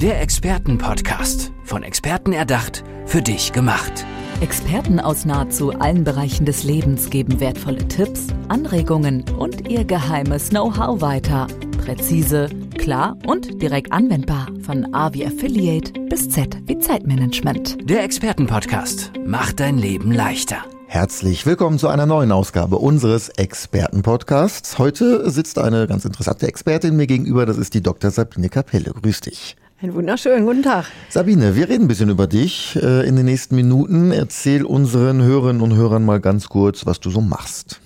Der Expertenpodcast. Von Experten erdacht, für dich gemacht. Experten aus nahezu allen Bereichen des Lebens geben wertvolle Tipps, Anregungen und ihr geheimes Know-how weiter. Präzise, klar und direkt anwendbar. Von A wie Affiliate bis Z wie Zeitmanagement. Der Expertenpodcast macht dein Leben leichter. Herzlich willkommen zu einer neuen Ausgabe unseres Expertenpodcasts. Heute sitzt eine ganz interessante Expertin mir gegenüber, das ist die Dr. Sabine Kapelle. Grüß dich. Einen wunderschönen guten Tag. Sabine, wir reden ein bisschen über dich äh, in den nächsten Minuten. Erzähl unseren Hörerinnen und Hörern mal ganz kurz, was du so machst.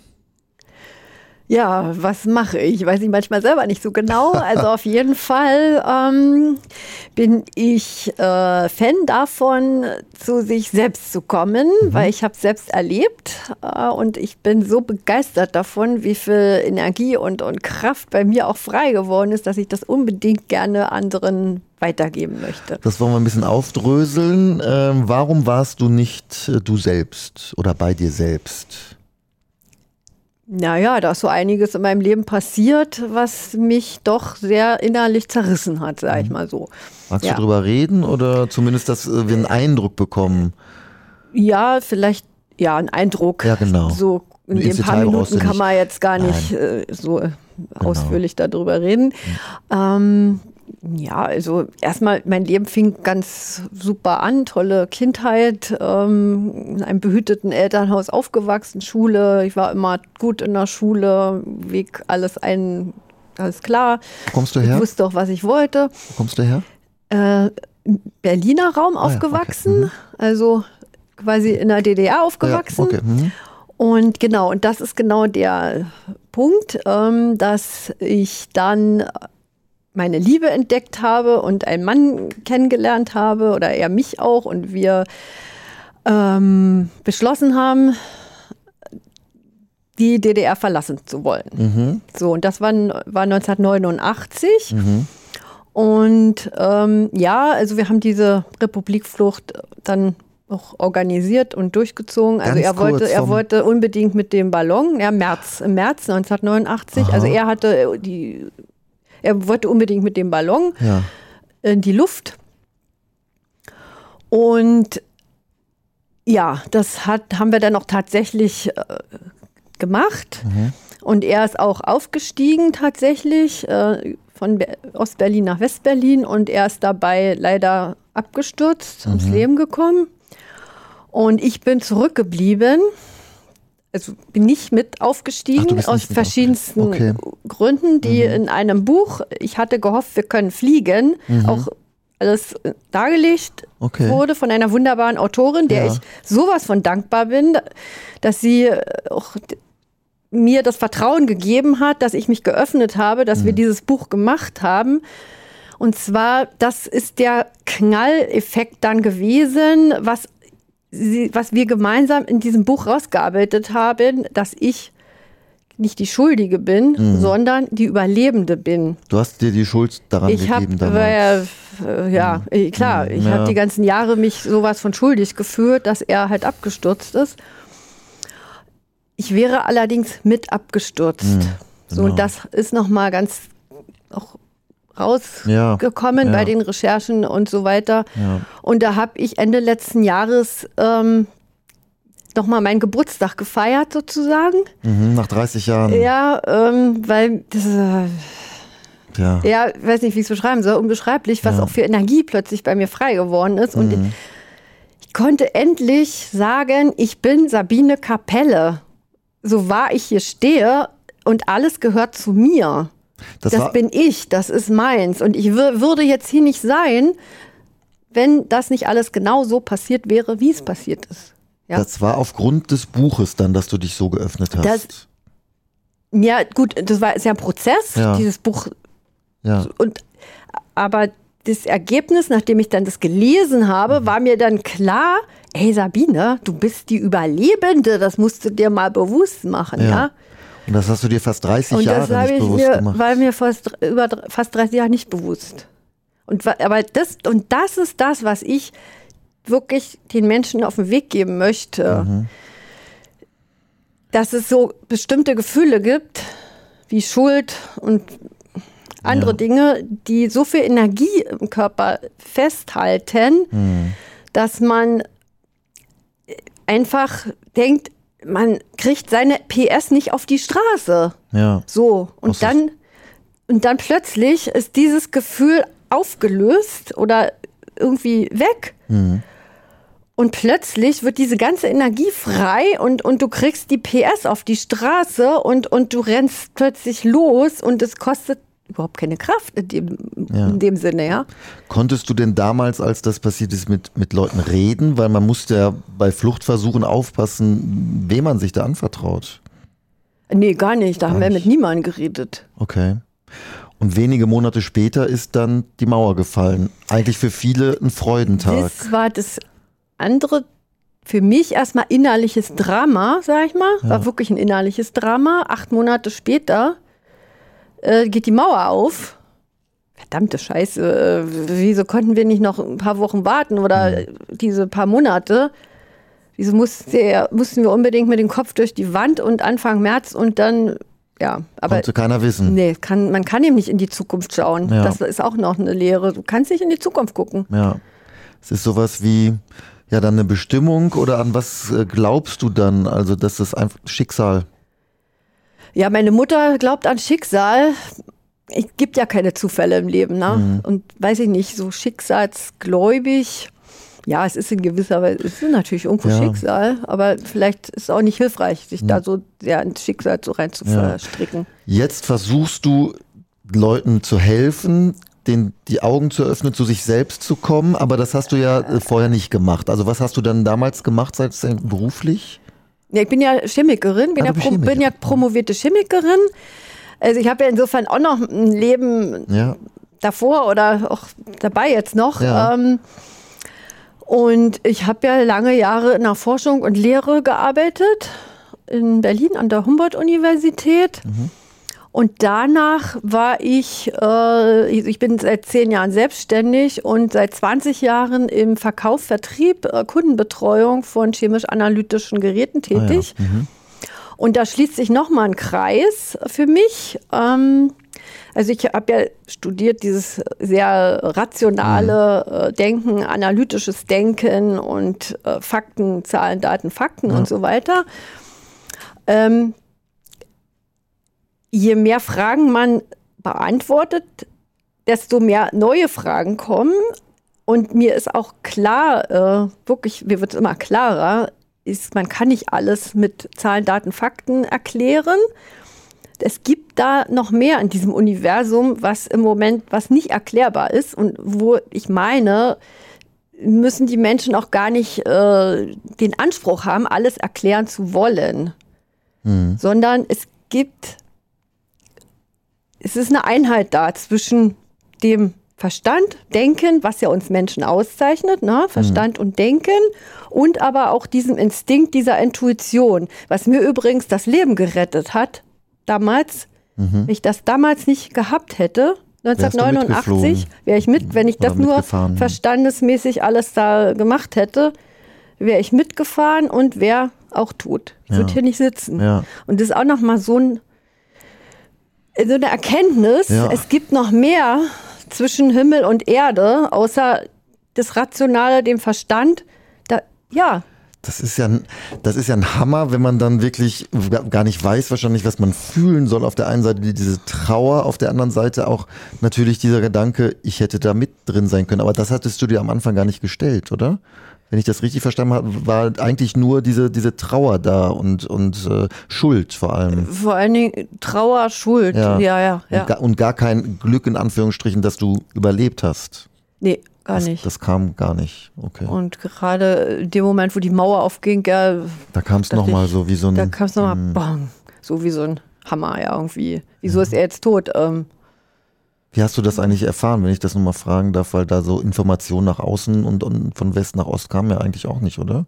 Ja, was mache ich? Weiß ich manchmal selber nicht so genau. Also auf jeden Fall ähm, bin ich äh, Fan davon, zu sich selbst zu kommen, mhm. weil ich habe selbst erlebt äh, und ich bin so begeistert davon, wie viel Energie und, und Kraft bei mir auch frei geworden ist, dass ich das unbedingt gerne anderen weitergeben möchte. Das wollen wir ein bisschen aufdröseln. Ähm, warum warst du nicht äh, du selbst oder bei dir selbst? Naja, da ist so einiges in meinem Leben passiert, was mich doch sehr innerlich zerrissen hat, sag ich mhm. mal so. Magst ja. du drüber reden oder zumindest, dass äh, wir einen Eindruck bekommen? Ja, vielleicht, ja, einen Eindruck. Ja, genau. So in den paar Minuten kann man jetzt gar nicht äh, so genau. ausführlich darüber reden. Mhm. Ähm, ja, also erstmal, mein Leben fing ganz super an, tolle Kindheit, ähm, in einem behüteten Elternhaus aufgewachsen, Schule, ich war immer gut in der Schule, Weg alles ein, alles klar. Wo kommst du her? Ich wusste auch, was ich wollte. Wo kommst du her? Äh, Berliner Raum ah, aufgewachsen, ja, okay. mhm. also quasi in der DDR aufgewachsen. Ja, okay. mhm. Und genau, und das ist genau der Punkt, ähm, dass ich dann meine Liebe entdeckt habe und einen Mann kennengelernt habe oder er mich auch und wir ähm, beschlossen haben, die DDR verlassen zu wollen. Mhm. So, und das war, war 1989. Mhm. Und ähm, ja, also wir haben diese Republikflucht dann auch organisiert und durchgezogen. Also Ganz er wollte, er wollte unbedingt mit dem Ballon, ja, März, im März 1989. Aha. Also er hatte die er wollte unbedingt mit dem Ballon ja. in die Luft. Und ja, das hat, haben wir dann auch tatsächlich äh, gemacht. Mhm. Und er ist auch aufgestiegen tatsächlich äh, von Be Ostberlin nach Westberlin und er ist dabei leider abgestürzt, mhm. ums Leben gekommen. Und ich bin zurückgeblieben also bin nicht mit aufgestiegen Ach, aus verschiedensten okay. Gründen, die mhm. in einem Buch, ich hatte gehofft, wir können fliegen, mhm. auch alles dargelegt okay. wurde von einer wunderbaren Autorin, der ja. ich sowas von dankbar bin, dass sie auch mir das Vertrauen gegeben hat, dass ich mich geöffnet habe, dass mhm. wir dieses Buch gemacht haben. Und zwar, das ist der Knalleffekt dann gewesen, was sie, was wir gemeinsam in diesem Buch rausgearbeitet haben, dass ich nicht die Schuldige bin, mhm. sondern die Überlebende bin. Du hast dir die Schuld daran ich gegeben hab, damals. Äh, ja, mhm. klar. Ich ja. habe die ganzen Jahre mich sowas von schuldig gefühlt, dass er halt abgestürzt ist. Ich wäre allerdings mit abgestürzt. Mhm, genau. So, und das ist nochmal ganz auch rausgekommen ja, ja. bei den Recherchen und so weiter. Ja. Und da habe ich Ende letzten Jahres ähm, nochmal meinen Geburtstag gefeiert sozusagen. Mhm, nach 30 Jahren. Ja, ähm, weil das, äh, ja. ja, weiß nicht, wie ich es beschreiben soll, unbeschreiblich, was auch für Energie plötzlich bei mir frei geworden ist. Und mhm. ich konnte endlich sagen, ich bin Sabine Kapelle. So wahr ich hier stehe und alles gehört zu mir. Das, das bin ich, das ist meins. Und ich würde jetzt hier nicht sein, wenn das nicht alles genau so passiert wäre, wie es passiert ist. Ja? Das war aufgrund des Buches dann, dass du dich so geöffnet hast. Das, ja, gut, das war ist ja ein Prozess, ja. dieses Buch. Ja. Und, aber das Ergebnis, nachdem ich dann das gelesen habe, mhm. war mir dann klar, ey Sabine, du bist die Überlebende, das musst du dir mal bewusst machen, ja. ja? Und das hast du dir fast 30 und Jahre nicht bewusst mir, gemacht. War mir fast über fast 30 Jahre nicht bewusst. Und aber das und das ist das, was ich wirklich den Menschen auf den Weg geben möchte. Mhm. Dass es so bestimmte Gefühle gibt, wie Schuld und andere Ja. Dinge, die so viel Energie im Körper festhalten, Hm. dass man einfach denkt, man kriegt seine PS nicht auf die Straße. Ja. So. Und dann, und dann plötzlich ist dieses Gefühl aufgelöst oder irgendwie weg. Hm. Und plötzlich wird diese ganze Energie frei und, und du kriegst die PS auf die Straße und, und du rennst plötzlich los und es kostet überhaupt keine Kraft in dem, Ja. in dem Sinne, ja. Konntest du denn damals, als das passiert ist, mit, mit Leuten reden? Weil man musste ja bei Fluchtversuchen aufpassen, wem man sich da anvertraut. Nee, gar nicht. Da haben wir nicht. mit niemandem geredet. Okay. Und wenige Monate später ist dann die Mauer gefallen. Eigentlich für viele ein Freudentag. Das war das andere, für mich erstmal innerliches Drama, sag ich mal. War wirklich ein innerliches Drama. Acht Monate später äh, geht die Mauer auf. Verdammte Scheiße. Äh, wieso konnten wir nicht noch ein paar Wochen warten oder diese paar Monate? Wieso musste, mussten wir unbedingt mit dem Kopf durch die Wand und Anfang März und dann, ja, aber Konnte keiner wissen. nee, kann, man kann eben nicht in die Zukunft schauen. Ja. Das ist auch noch eine Lehre. Du kannst nicht in die Zukunft gucken. Ja. Es ist sowas wie, ja, dann eine Bestimmung oder an was äh, glaubst du dann? Also, das ist einfach Schicksal. Ja, meine Mutter glaubt an Schicksal. Es gibt ja keine Zufälle im Leben, ne? Mhm. Und weiß ich nicht, so schicksalsgläubig. Ja, es ist in gewisser Weise, es ist natürlich irgendwo Ja. Schicksal, aber vielleicht ist es auch nicht hilfreich, sich da so sehr ins Schicksal so rein zu Ja. verstricken. Jetzt versuchst du Leuten zu helfen, den, die Augen zu öffnen, zu sich selbst zu kommen, aber das hast du ja äh, vorher nicht gemacht. Also was hast du dann damals gemacht, seit beruflich? Ja, ich bin ja Chemikerin, bin, Ah, ja, pro, bin ja promovierte Chemikerin. Also ich habe ja insofern auch noch ein Leben Ja. davor oder auch dabei jetzt noch. Ja. Ähm, und ich habe ja lange Jahre in der Forschung und Lehre gearbeitet in Berlin an der Humboldt-Universität. Und danach war ich, äh, ich bin seit zehn Jahren selbstständig und seit 20 Jahren im Verkauf, Vertrieb, äh, Kundenbetreuung von chemisch-analytischen Geräten Ah, ja. tätig. Mhm. Und da schließt sich nochmal ein Kreis für mich. Ähm, also ich habe ja studiert dieses sehr rationale äh, Denken, analytisches Denken und äh, Fakten, Zahlen, Daten, Fakten und so weiter. Ähm, je mehr Fragen man beantwortet, desto mehr neue Fragen kommen. Und mir ist auch klar, äh, wirklich, mir wird es immer klarer, ist, man kann nicht alles mit Zahlen, Daten, Fakten erklären. Es gibt da noch mehr in diesem Universum, was im Moment, was nicht erklärbar ist und wo ich meine, müssen die Menschen auch gar nicht äh, den Anspruch haben, alles erklären zu wollen, sondern es gibt, es ist eine Einheit da zwischen dem Verstand, Denken, was ja uns Menschen auszeichnet, ne? Verstand und Denken und aber auch diesem Instinkt, dieser Intuition, was mir übrigens das Leben gerettet hat, damals. Wenn ich das damals nicht gehabt hätte, Wärst du 1989, mitgeflogen? wäre ich mit, wenn ich Oder das nur verstandesmäßig alles da gemacht hätte, wäre ich mitgefahren und wäre auch tot. Ich würde Ja. hier nicht sitzen. Ja. Und das ist auch noch mal so, ein, so eine Erkenntnis, Ja. es gibt noch mehr zwischen Himmel und Erde, außer das Rationale, dem Verstand. Da, ja, Das ist ja, ein- das ist ja ein Hammer, wenn man dann wirklich gar- nicht weiß wahrscheinlich, was man fühlen soll. Auf der einen Seite die- diese Trauer, auf der anderen Seite auch natürlich dieser Gedanke, ich hätte da mit drin sein können. Aber das hattest du dir am Anfang gar nicht gestellt, oder? Wenn ich das richtig verstanden habe, war eigentlich nur diese, diese Trauer da und, und äh, Schuld vor allem. vor allen Dingen Trauer, Schuld. Ja. Ja, ja, ja. Und, gar, und gar kein Glück in Anführungsstrichen, dass du überlebt hast. nee, gar das, nicht. Das kam gar nicht. Okay. und gerade in dem Moment, wo die Mauer aufging, ja, da kam es nochmal so wie so ein. da kam es nochmal, Hm. bang, so wie so ein Hammer, ja, irgendwie. Wieso ist er jetzt tot? Ähm, Wie hast du das eigentlich erfahren, wenn ich das nochmal fragen darf, weil da so Informationen nach außen und, und von West nach Ost kamen ja eigentlich auch nicht, oder?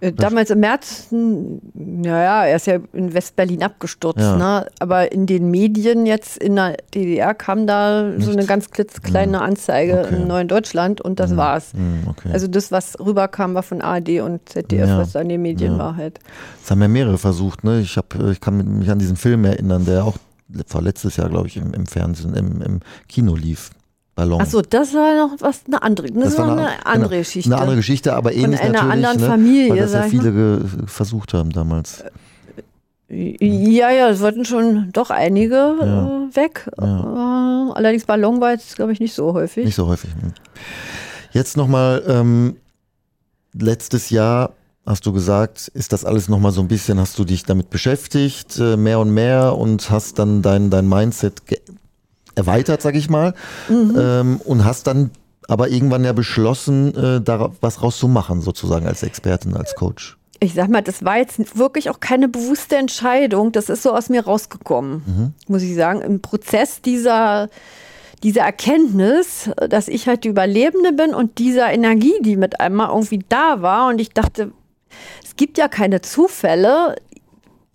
Äh, Damals im März, naja, er ist ja in West-Berlin abgestürzt, Ja. ne? aber in den Medien jetzt in der DDR kam da so eine ganz klitzekleine Anzeige Okay. in Neuen Deutschland und das war's. Hm, okay. Also das, was rüberkam, war von ARD und ZDF, Ja. was da in den Medien Ja. war halt. das haben ja mehrere versucht, ne? Ich, hab, ich kann mich an diesen Film erinnern, der auch vorletztes Jahr, glaube ich, im, im Fernsehen, im, im Kino lief. Ballon. Achso, das war noch was, eine andere, das, das war eine, eine andere genau, Geschichte. Eine andere Geschichte, aber ähnlich Von einer natürlich, anderen ne, Familie, weil das ja viele versucht haben damals. Ja, ja, es wollten schon doch einige Ja. äh, weg. Ja. Äh, allerdings Ballon war jetzt, glaube ich, nicht so häufig. Nicht so häufig. Ne? Jetzt nochmal, ähm, letztes Jahr hast du gesagt, ist das alles nochmal so ein bisschen, hast du dich damit beschäftigt, äh, mehr und mehr und hast dann dein, dein Mindset erweitert, sag ich mal, ähm, und hast dann aber irgendwann ja beschlossen, äh, da was rauszumachen, sozusagen als Expertin, als Coach. ich sag mal, das war jetzt wirklich auch keine bewusste Entscheidung. Das ist so aus mir rausgekommen, muss ich sagen. Im Prozess dieser, dieser Erkenntnis, dass ich halt die Überlebende bin und dieser Energie, die mit einmal irgendwie da war. Und ich dachte, es gibt ja keine Zufälle.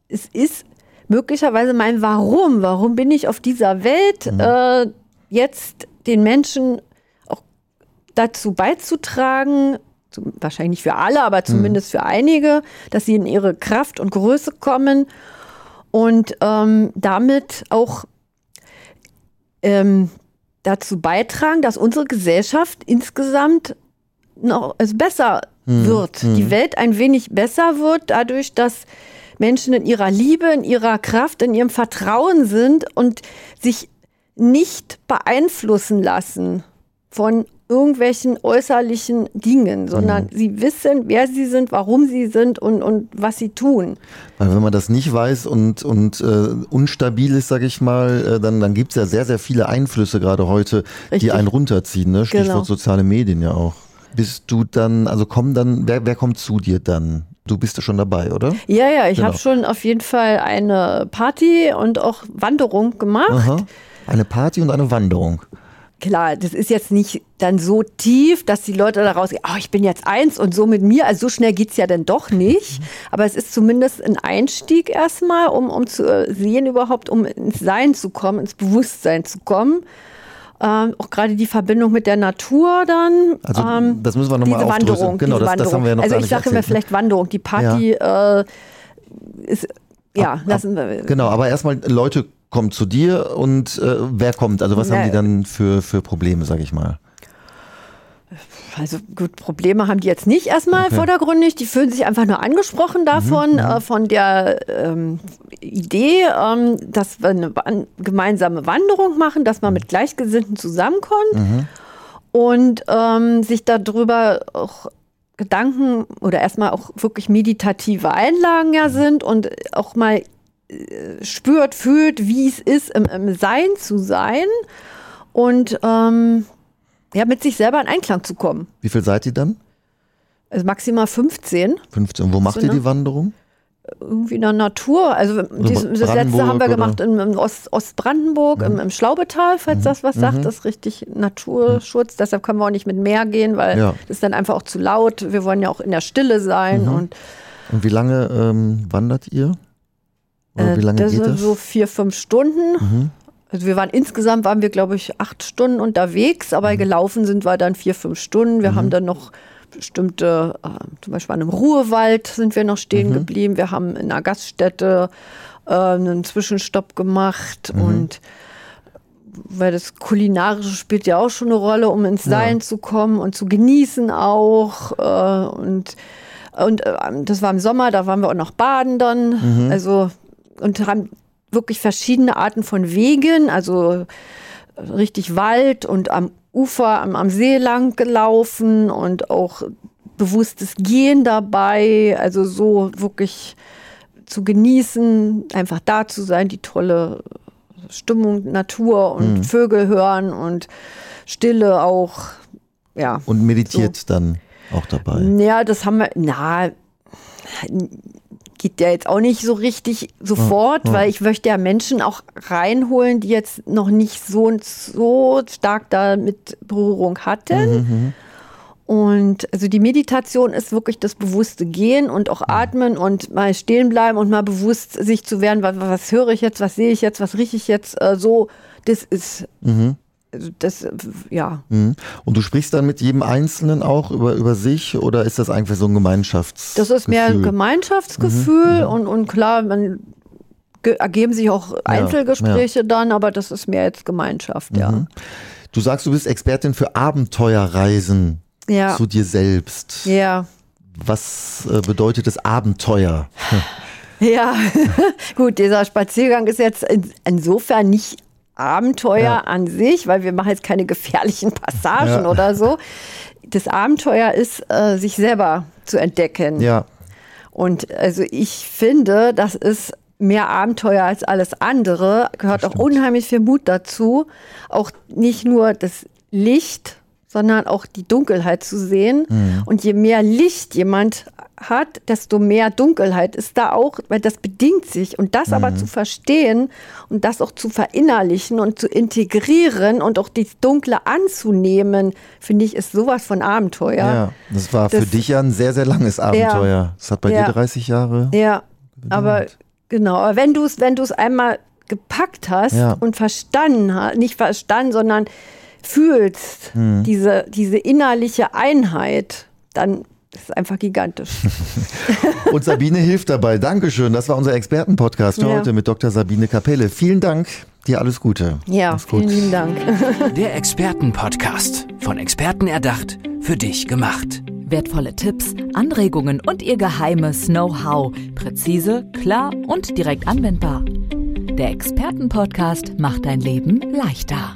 Es ist möglicherweise mein Warum. Warum bin ich auf dieser Welt? Äh, jetzt den Menschen auch dazu beizutragen, zum- wahrscheinlich nicht für alle, aber zumindest für einige, dass sie in ihre Kraft und Größe kommen und ähm, damit auch ähm, dazu beitragen, dass unsere Gesellschaft insgesamt noch also besser wird, die Welt ein wenig besser wird, dadurch, dass Menschen in ihrer Liebe, in ihrer Kraft, in ihrem Vertrauen sind und sich nicht beeinflussen lassen von irgendwelchen äußerlichen Dingen, sondern sie wissen, wer sie sind, warum sie sind und, und was sie tun. Weil wenn man das nicht weiß und, und äh, unstabil ist, sage ich mal, äh, dann, dann gibt es ja sehr, sehr viele Einflüsse gerade heute, die Richtig. einen runterziehen. Ne? Stichwort Genau. soziale Medien ja auch. Bist du dann, also kommen dann, wer, wer kommt zu dir dann? Du bist ja schon dabei, oder? Ja, ja, ich Genau. habe schon auf jeden Fall eine Party und auch Wanderung gemacht. Aha. Eine Party und eine Wanderung. Klar, das ist jetzt nicht dann so tief, dass die Leute da rausgehen, oh, ich bin jetzt eins und so mit mir. Also so schnell geht's ja dann doch nicht. Aber es ist zumindest ein Einstieg erstmal, um, um zu äh, sehen überhaupt, um ins Sein zu kommen, ins Bewusstsein zu kommen. Ähm, auch gerade die Verbindung mit der Natur dann. Also, ähm, das müssen wir noch mal diese aufdröseln. Wanderung, Genau, das- das Wanderung. haben wir ja noch Also ich sage mir erzählt, ne? vielleicht Wanderung. Die Party äh, ist, ja, lassen wir. Genau, aber erstmal Leute kommen zu dir und äh, wer kommt? Also was Na, haben die dann für, für Probleme, sag ich mal? Also gut, Probleme haben die jetzt nicht erstmal Okay. Mhm, vordergründig. Die fühlen sich einfach nur angesprochen davon, äh, von der ähm, Idee, ähm, dass wir eine gemeinsame Wanderung machen, dass Mhm. man mit Gleichgesinnten zusammenkommt und ähm, sich darüber auch Gedanken oder erstmal auch wirklich meditative Einlagen Mhm. ja sind und auch mal äh, spürt, fühlt, wie es ist, im, im Sein zu sein und ähm, ja, mit sich selber in Einklang zu kommen. Wie viel seid ihr dann? Also maximal 15, 15. Wo macht So, ihr ne? die Wanderung? irgendwie in der Natur. Also dies, das letzte haben wir gemacht in, in Ost, Ostbrandenburg, im, im Schlaubetal, falls das was sagt. Das ist richtig Naturschutz. Deshalb können wir auch nicht mit Meer gehen, weil Ja. das ist dann einfach auch zu laut. Wir wollen ja auch in der Stille sein. Und Und wie lange ähm, wandert ihr? Oder äh, wie lange das geht sind das? so vier, fünf Stunden. Also wir waren insgesamt, waren wir glaube ich acht Stunden unterwegs, aber gelaufen sind wir dann vier, fünf Stunden. Wir haben dann noch bestimmte, äh, zum Beispiel an einem Ruhewald sind wir noch stehen geblieben. Wir haben in einer Gaststätte äh, einen Zwischenstopp gemacht und weil das Kulinarische spielt ja auch schon eine Rolle, um ins Sein zu kommen und zu genießen auch. Äh, und und äh, das war im Sommer, da waren wir auch noch baden dann. Also und haben wirklich verschiedene Arten von Wegen, also richtig Wald und am Ufer, am, am See lang gelaufen und auch bewusstes Gehen dabei, also so wirklich zu genießen, einfach da zu sein, die tolle Stimmung, Natur und Vögel hören und Stille auch, ja. Und meditiert dann auch dabei. Ja, das haben wir, na, geht ja jetzt auch nicht so richtig sofort, weil ich möchte ja Menschen auch reinholen, die jetzt noch nicht so, so stark damit Berührung hatten. Und also die Meditation ist wirklich das bewusste Gehen und auch atmen und mal stehen bleiben und mal bewusst sich zu werden, was, was höre ich jetzt, was sehe ich jetzt, was rieche ich jetzt, äh, so, das ist, also das, ja. Mhm. Und du sprichst dann mit jedem Einzelnen auch über, über sich oder ist das einfach so ein Gemeinschafts? Das ist mehr ein Gefühl? Gemeinschaftsgefühl und, und klar, man ergeben sich auch Einzelgespräche ja, ja. dann, aber das ist mehr jetzt Gemeinschaft, ja. Mhm. Du sagst, du bist Expertin für Abenteuerreisen ja. zu dir selbst. Ja. Was äh, bedeutet das Abenteuer? Ja, gut, dieser Spaziergang ist jetzt in, insofern nicht Abenteuer ja. an sich, weil wir machen jetzt keine gefährlichen Passagen ja. oder so. Das Abenteuer ist, äh, sich selber zu entdecken. Ja. Und also ich finde, das ist mehr Abenteuer als alles andere, gehört auch unheimlich viel Mut dazu, auch nicht nur das Licht, sondern auch die Dunkelheit zu sehen. Mhm. Und je mehr Licht jemand hat, desto mehr Dunkelheit ist da auch, weil das bedingt sich. Und das mhm. aber zu verstehen und das auch zu verinnerlichen und zu integrieren und auch die Dunkle anzunehmen, finde ich, ist sowas von Abenteuer. Ja, das war das, für dich ja ein sehr, sehr langes Abenteuer. Ja, das hat bei ja, dir 30 Jahre. Ja, gedauert. aber genau. Aber wenn du es wenn einmal gepackt hast ja. und verstanden hast, nicht verstanden, sondern fühlst, mhm. diese, diese innerliche Einheit, dann das ist einfach gigantisch. Und Sabine hilft dabei. Dankeschön. Das war unser Expertenpodcast für ja. heute mit Dr. Sabine Kapelle. Vielen Dank. Dir alles Gute. Ja, vielen lieben Dank. Der Expertenpodcast. Von Experten erdacht, für dich gemacht. Wertvolle Tipps, Anregungen und ihr geheimes Know-how. Präzise, klar und direkt anwendbar. Der Expertenpodcast macht dein Leben leichter.